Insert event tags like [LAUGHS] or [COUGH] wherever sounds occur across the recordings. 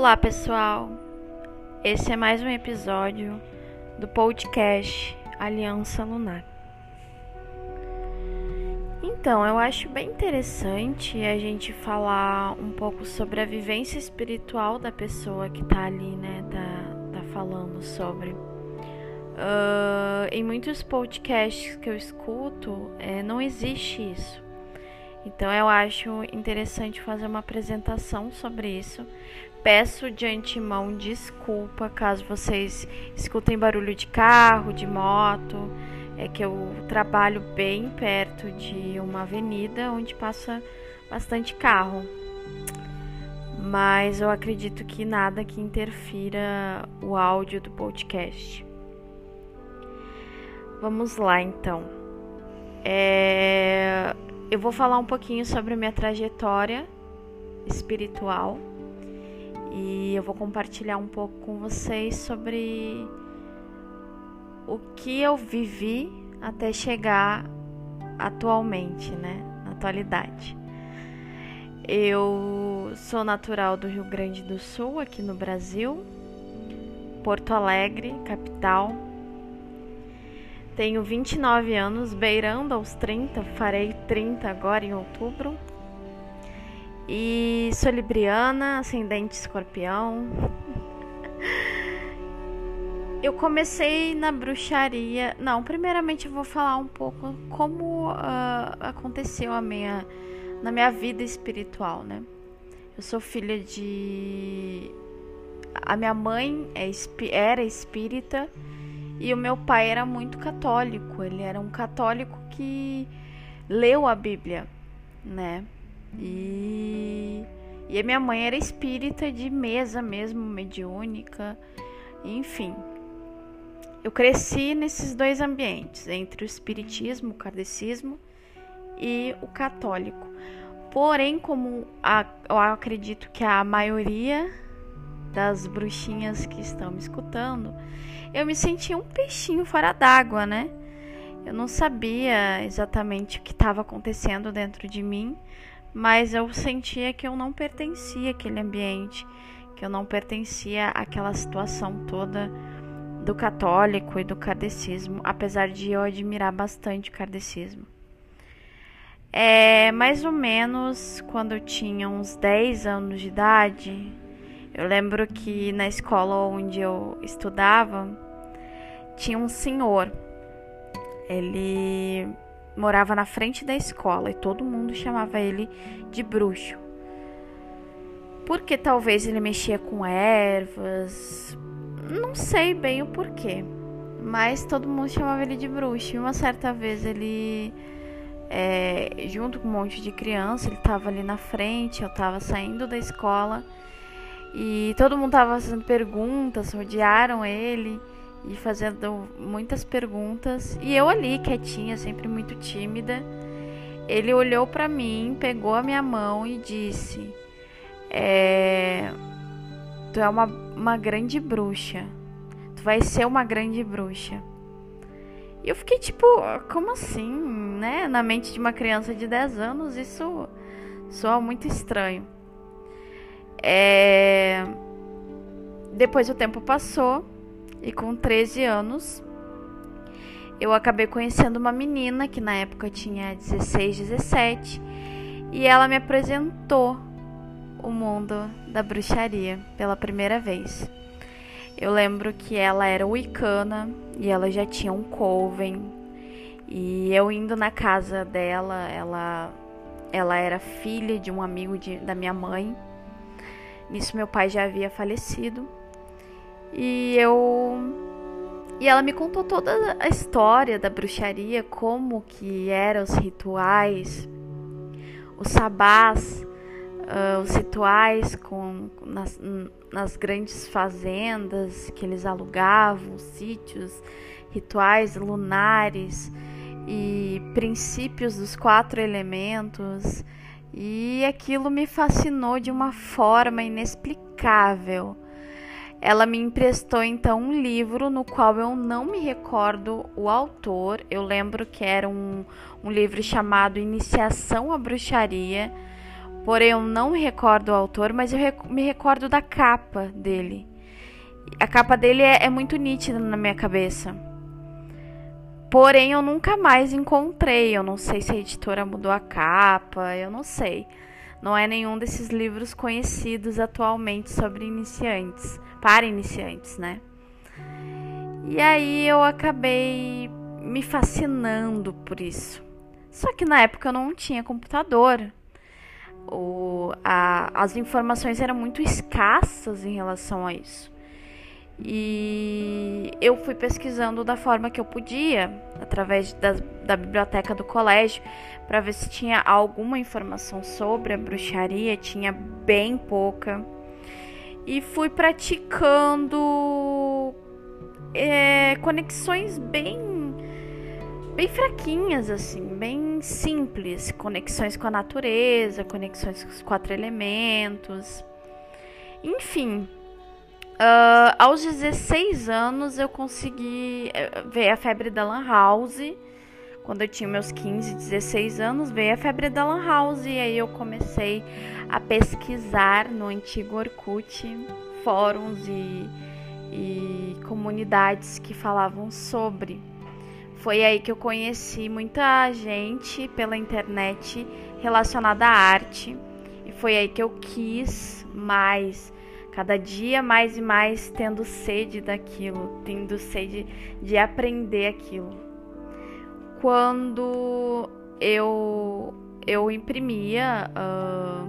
Olá, pessoal. Esse é mais um episódio do podcast Aliança Lunar. Então, eu acho bem interessante a gente falar um pouco sobre a vivência espiritual da pessoa que tá ali, né? Tá, tá falando sobre. Uh, em muitos podcasts que eu escuto, é, não existe isso. Então eu acho interessante fazer uma apresentação sobre isso. Peço de antemão desculpa caso vocês escutem barulho de carro, de moto. É que eu trabalho bem perto de uma avenida onde passa bastante carro. Mas eu acredito que nada que interfira o áudio do podcast. Vamos lá então. É, eu vou falar um pouquinho sobre a minha trajetória espiritual e eu vou compartilhar um pouco com vocês sobre o que eu vivi até chegar atualmente, né, na atualidade. Eu sou natural do Rio Grande do Sul, aqui no Brasil, Porto Alegre, capital, tenho 29 anos, beirando aos 30, farei 30 agora em outubro. E sou libriana, ascendente escorpião. Eu comecei na bruxaria. Não, primeiramente eu vou falar um pouco como uh, aconteceu a minha, na minha vida espiritual, né? Eu sou filha de. A minha mãe é, era espírita e o meu pai era muito católico, ele era um católico que leu a Bíblia, né? E, e a minha mãe era espírita de mesa mesmo, mediúnica, enfim. Eu cresci nesses dois ambientes, entre o espiritismo, o kardecismo e o católico. Porém, como a, eu acredito que a maioria das bruxinhas que estão me escutando, eu me sentia um peixinho fora d'água, né? Eu não sabia exatamente o que estava acontecendo dentro de mim, mas eu sentia que eu não pertencia àquele ambiente, que eu não pertencia àquela situação toda do católico e do kardecismo, apesar de eu admirar bastante o kardecismo. É, mais ou menos quando eu tinha uns 10 anos de idade, eu lembro que na escola onde eu estudava tinha um senhor. Ele morava na frente da escola e todo mundo chamava ele de bruxo. Porque talvez ele mexia com ervas, não sei bem o porquê, mas todo mundo chamava ele de bruxo. E uma certa vez ele, é, junto com um monte de criança, ele estava ali na frente, eu estava saindo da escola e todo mundo tava fazendo perguntas, rodearam ele e fazendo muitas perguntas. E eu ali, quietinha, sempre muito tímida. Ele olhou para mim, pegou a minha mão e disse: é, Tu é uma, uma grande bruxa. Tu vai ser uma grande bruxa. E eu fiquei tipo, como assim, né? Na mente de uma criança de 10 anos, isso soa muito estranho. É... Depois o tempo passou e com 13 anos eu acabei conhecendo uma menina que na época tinha 16, 17 e ela me apresentou o mundo da bruxaria pela primeira vez. Eu lembro que ela era wicana e ela já tinha um coven. E eu indo na casa dela, ela ela era filha de um amigo de, da minha mãe Nisso meu pai já havia falecido. E eu e ela me contou toda a história da bruxaria, como que eram os rituais, os sabás, uh, os rituais com, nas, nas grandes fazendas que eles alugavam, sítios, rituais lunares e princípios dos quatro elementos e aquilo me fascinou de uma forma inexplicável. Ela me emprestou então um livro no qual eu não me recordo o autor. Eu lembro que era um, um livro chamado Iniciação à Bruxaria, Porém, eu não me recordo o autor, mas eu rec me recordo da capa dele. A capa dele é, é muito nítida na minha cabeça. Porém, eu nunca mais encontrei. Eu não sei se a editora mudou a capa, eu não sei. Não é nenhum desses livros conhecidos atualmente sobre iniciantes, para iniciantes, né? E aí eu acabei me fascinando por isso. Só que na época eu não tinha computador. O, a, as informações eram muito escassas em relação a isso. E eu fui pesquisando da forma que eu podia, através da, da biblioteca do colégio, para ver se tinha alguma informação sobre a bruxaria. Tinha bem pouca. E fui praticando é, conexões bem bem fraquinhas assim, bem simples, conexões com a natureza, conexões com os quatro elementos. Enfim, Uh, aos 16 anos eu consegui eh, ver a febre da Lan House. Quando eu tinha meus 15, 16 anos, veio a febre da Lan House e aí eu comecei a pesquisar no antigo Orkut fóruns e, e comunidades que falavam sobre. Foi aí que eu conheci muita gente pela internet relacionada à arte e foi aí que eu quis mais cada dia mais e mais tendo sede daquilo, tendo sede de aprender aquilo. Quando eu eu imprimia uh,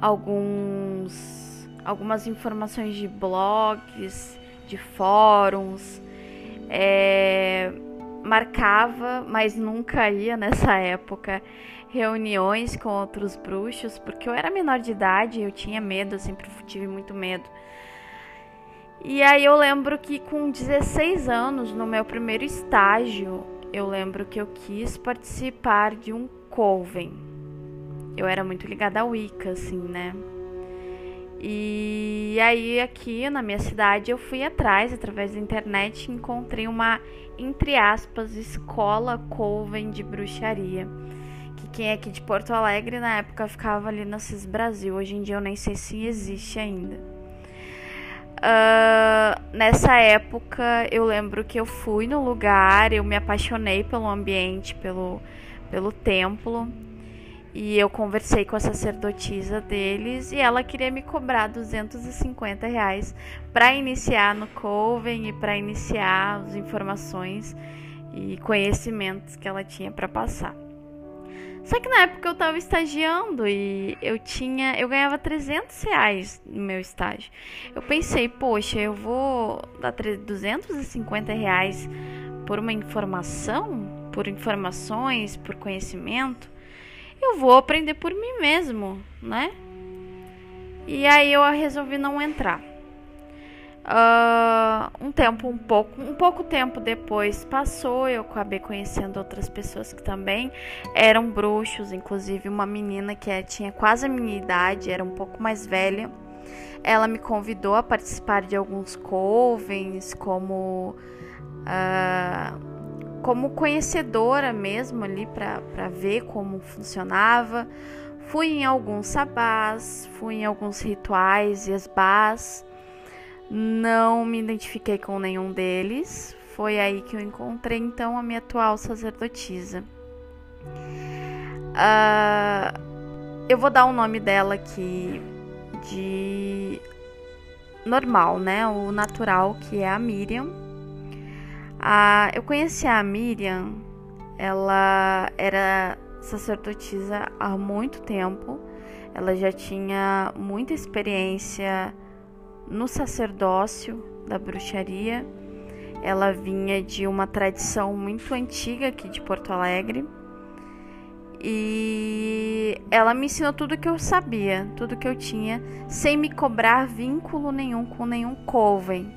alguns algumas informações de blogs, de fóruns, é, marcava, mas nunca ia nessa época reuniões com outros bruxos, porque eu era menor de idade, eu tinha medo, eu sempre tive muito medo. E aí eu lembro que com 16 anos, no meu primeiro estágio, eu lembro que eu quis participar de um coven. Eu era muito ligada ao Wicca, assim, né? E aí aqui na minha cidade eu fui atrás, através da internet, encontrei uma, entre aspas, escola coven de bruxaria quem é aqui de Porto Alegre na época ficava ali na CIS Brasil. Hoje em dia eu nem sei se existe ainda. Uh, nessa época eu lembro que eu fui no lugar, eu me apaixonei pelo ambiente, pelo, pelo templo. E eu conversei com a sacerdotisa deles e ela queria me cobrar 250 reais para iniciar no Coven e para iniciar as informações e conhecimentos que ela tinha para passar. Só que na época eu tava estagiando e eu tinha. Eu ganhava 300 reais no meu estágio. Eu pensei, poxa, eu vou dar 250 reais por uma informação, por informações, por conhecimento. Eu vou aprender por mim mesmo, né? E aí eu resolvi não entrar. Uh, um tempo um pouco um pouco tempo depois passou eu acabei conhecendo outras pessoas que também eram bruxos inclusive uma menina que é, tinha quase a minha idade era um pouco mais velha. Ela me convidou a participar de alguns covens como uh, como conhecedora mesmo ali para ver como funcionava. Fui em alguns sabás fui em alguns rituais e esbás não me identifiquei com nenhum deles. Foi aí que eu encontrei então a minha atual sacerdotisa. Uh, eu vou dar o nome dela aqui de normal, né? O natural, que é a Miriam. Uh, eu conheci a Miriam, ela era sacerdotisa há muito tempo. Ela já tinha muita experiência no sacerdócio da bruxaria. Ela vinha de uma tradição muito antiga aqui de Porto Alegre. E ela me ensinou tudo que eu sabia, tudo que eu tinha, sem me cobrar vínculo nenhum com nenhum coven.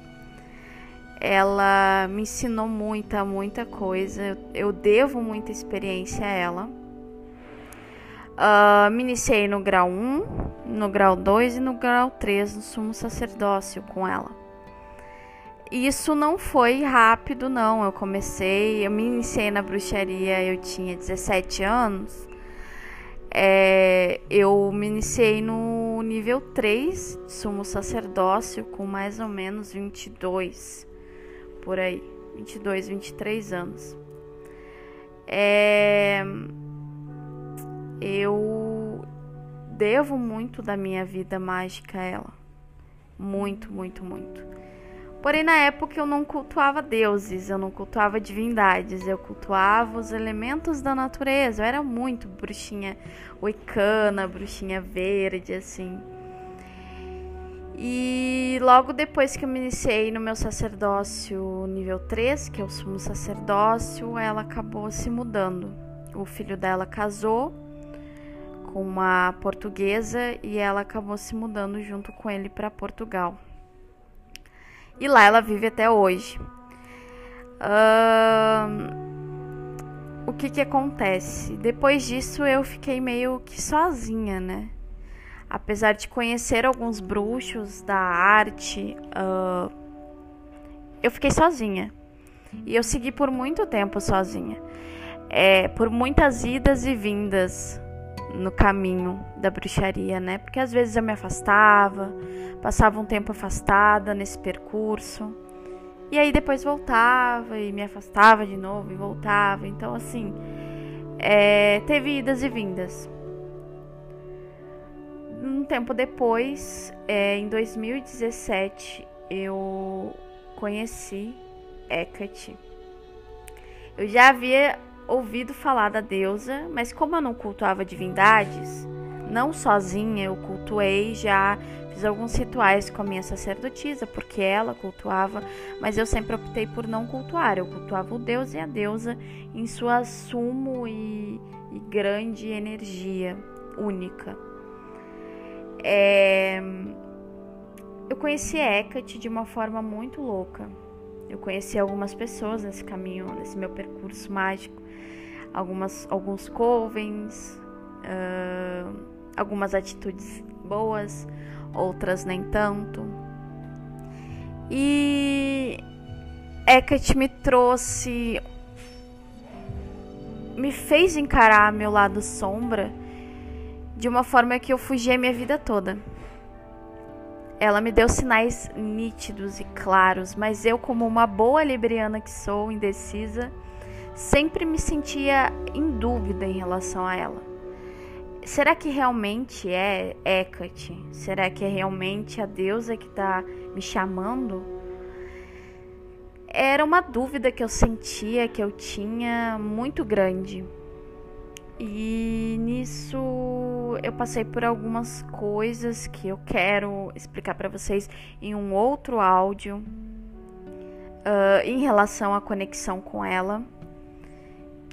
Ela me ensinou muita, muita coisa. Eu devo muita experiência a ela. Uh, me iniciei no grau 1, no grau 2 e no grau 3 no sumo sacerdócio com ela. Isso não foi rápido, não. Eu comecei, eu me iniciei na bruxaria, eu tinha 17 anos. É, eu me iniciei no nível 3 de sumo sacerdócio com mais ou menos 22 por aí, 22, 23 anos. É, eu devo muito da minha vida mágica a ela. Muito, muito, muito. Porém, na época eu não cultuava deuses, eu não cultuava divindades, eu cultuava os elementos da natureza. Eu era muito bruxinha oicana, bruxinha verde, assim. E logo depois que eu me iniciei no meu sacerdócio nível 3, que é o sumo sacerdócio, ela acabou se mudando. O filho dela casou com uma portuguesa e ela acabou se mudando junto com ele para Portugal. E lá ela vive até hoje. Uh, o que que acontece? Depois disso eu fiquei meio que sozinha, né? Apesar de conhecer alguns bruxos da arte, uh, eu fiquei sozinha. E eu segui por muito tempo sozinha. É, por muitas idas e vindas no caminho da bruxaria, né? Porque às vezes eu me afastava, passava um tempo afastada nesse percurso. E aí depois voltava e me afastava de novo e voltava. Então, assim, é, teve idas e vindas. Um tempo depois, é, em 2017, eu conheci Hecate. Eu já havia ouvido falar da deusa, mas como eu não cultuava divindades, não sozinha, eu cultuei já, fiz alguns rituais com a minha sacerdotisa, porque ela cultuava, mas eu sempre optei por não cultuar, eu cultuava o deus e a deusa em sua sumo e, e grande energia única. É... Eu conheci Hecate de uma forma muito louca. Eu conheci algumas pessoas nesse caminho, nesse meu percurso mágico algumas, alguns covens, uh, algumas atitudes boas, outras nem tanto. E Hecate me trouxe, me fez encarar meu lado sombra de uma forma que eu fugi a minha vida toda. Ela me deu sinais nítidos e claros, mas eu, como uma boa libriana que sou, indecisa, sempre me sentia em dúvida em relação a ela. Será que realmente é Hecate? Será que é realmente a deusa que está me chamando? Era uma dúvida que eu sentia, que eu tinha muito grande. E nisso eu passei por algumas coisas que eu quero explicar para vocês em um outro áudio uh, em relação à conexão com ela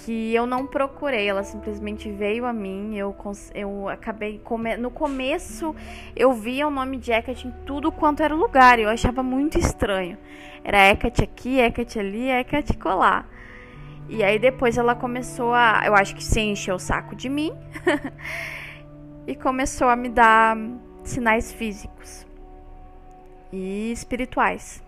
que eu não procurei, ela simplesmente veio a mim. Eu, eu acabei. Come, no começo eu via o nome de Hecate em tudo quanto era lugar. Eu achava muito estranho. Era Hecate aqui, Hecate ali, Hecate colar. E aí depois ela começou a. Eu acho que se encheu o saco de mim. [LAUGHS] e começou a me dar sinais físicos e espirituais.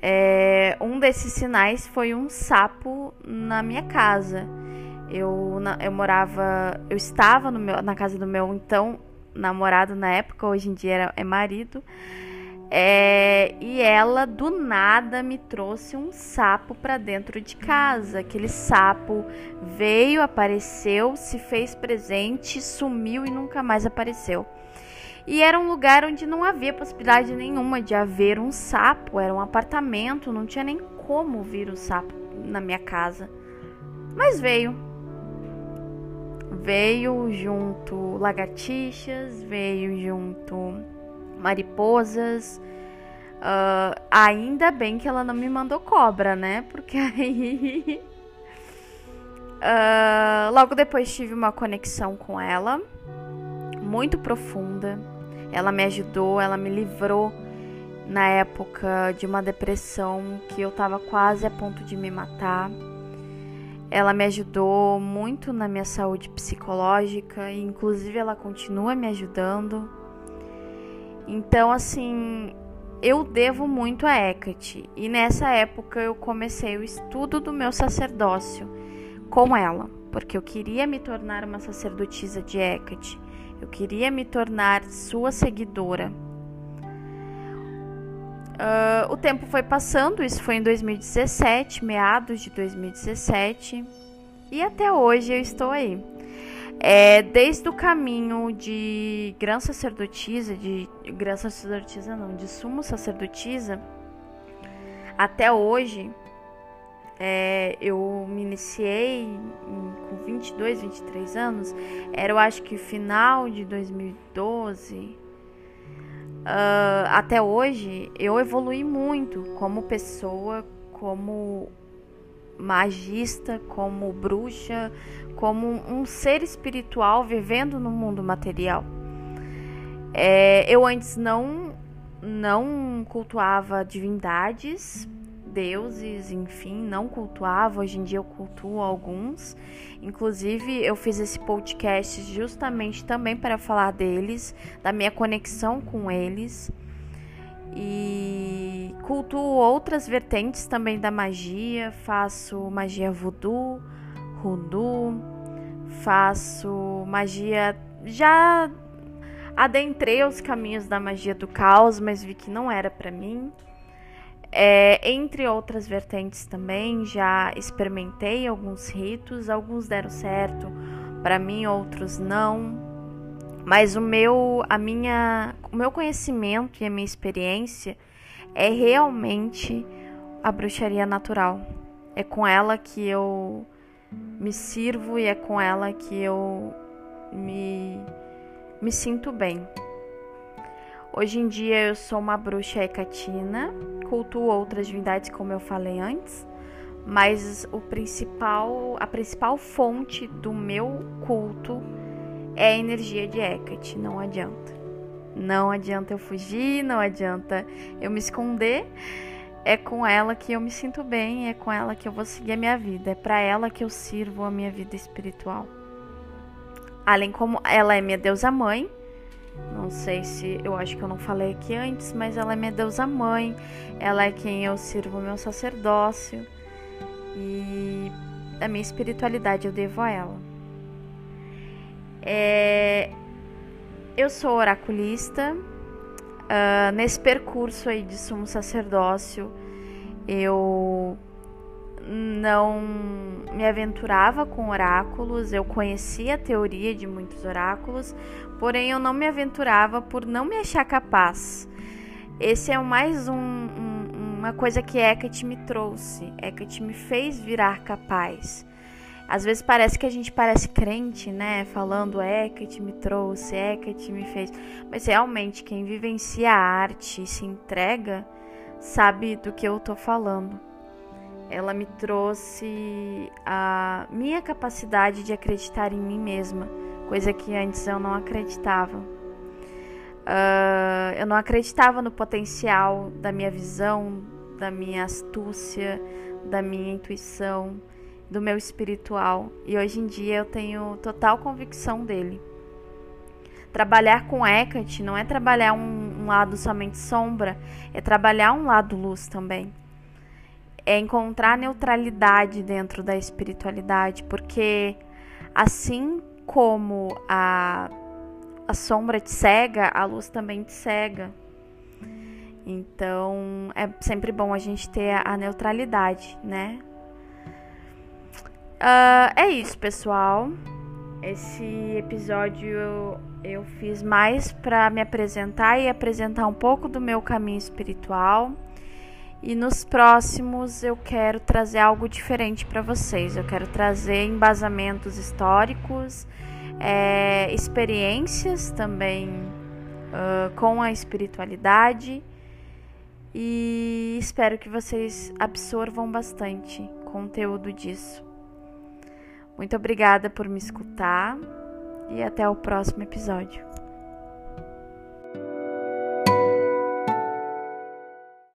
É, um desses sinais foi um sapo na minha casa. Eu, eu morava, eu estava meu, na casa do meu então namorado na época, hoje em dia era, é marido. É, e ela do nada me trouxe um sapo para dentro de casa. Aquele sapo veio, apareceu, se fez presente, sumiu e nunca mais apareceu. E era um lugar onde não havia possibilidade nenhuma de haver um sapo, era um apartamento, não tinha nem como vir o sapo na minha casa. Mas veio. Veio junto lagartixas, veio junto mariposas. Uh, ainda bem que ela não me mandou cobra, né? Porque [LAUGHS] aí. Uh, logo depois tive uma conexão com ela, muito profunda ela me ajudou, ela me livrou na época de uma depressão que eu estava quase a ponto de me matar. Ela me ajudou muito na minha saúde psicológica e inclusive ela continua me ajudando. Então, assim, eu devo muito a Hecate. E nessa época eu comecei o estudo do meu sacerdócio com ela, porque eu queria me tornar uma sacerdotisa de Hecate. Eu queria me tornar sua seguidora. Uh, o tempo foi passando, isso foi em 2017, meados de 2017, e até hoje eu estou aí. É, desde o caminho de grã sacerdotisa, de grã sacerdotisa não, de sumo sacerdotisa, até hoje, é, eu me iniciei com 22, 23 anos, era eu acho que final de 2012. Uh, ah, até hoje, eu evolui muito como pessoa, como magista, como bruxa, como um ser espiritual vivendo no mundo material. É, eu antes não não cultuava divindades, deuses, enfim, não cultuava. Hoje em dia eu cultuo alguns. Inclusive, eu fiz esse podcast justamente também para falar deles, da minha conexão com eles. E cultuo outras vertentes também da magia. Faço magia voodoo, hoodoo, faço magia. Já adentrei os caminhos da magia do caos, mas vi que não era para mim. É, entre outras vertentes também, já experimentei alguns ritos, alguns deram certo para mim, outros não. Mas o meu, a minha, o meu conhecimento e a minha experiência é realmente a bruxaria natural. É com ela que eu me sirvo e é com ela que eu me, me sinto bem. Hoje em dia eu sou uma bruxa hecatina, cultuo outras divindades como eu falei antes, mas o principal, a principal fonte do meu culto é a energia de Hecate, não adianta. Não adianta eu fugir, não adianta eu me esconder. É com ela que eu me sinto bem, é com ela que eu vou seguir a minha vida, é para ela que eu sirvo a minha vida espiritual. Além como ela é minha deusa mãe, não sei se eu acho que eu não falei aqui antes, mas ela é minha deusa mãe, ela é quem eu sirvo meu sacerdócio e a minha espiritualidade eu devo a ela. É, eu sou oraculista. Uh, nesse percurso aí de sumo sacerdócio, eu não me aventurava com oráculos, eu conhecia a teoria de muitos oráculos, porém eu não me aventurava por não me achar capaz. Esse é mais um, um, uma coisa que Hecate me trouxe, Hecate me fez virar capaz. Às vezes parece que a gente parece crente, né? Falando é que te me trouxe, é que te me fez. Mas realmente quem vivencia a arte e se entrega sabe do que eu tô falando. Ela me trouxe a minha capacidade de acreditar em mim mesma, coisa que antes eu não acreditava. Uh, eu não acreditava no potencial da minha visão, da minha astúcia, da minha intuição do meu espiritual e hoje em dia eu tenho total convicção dele. Trabalhar com Hecate não é trabalhar um, um lado somente sombra, é trabalhar um lado luz também. É encontrar neutralidade dentro da espiritualidade, porque assim como a, a sombra te cega, a luz também te cega. Então é sempre bom a gente ter a, a neutralidade, né? Uh, é isso, pessoal. Esse episódio eu, eu fiz mais para me apresentar e apresentar um pouco do meu caminho espiritual. E nos próximos eu quero trazer algo diferente para vocês. Eu quero trazer embasamentos históricos, é, experiências também uh, com a espiritualidade. E espero que vocês absorvam bastante conteúdo disso. Muito obrigada por me escutar e até o próximo episódio.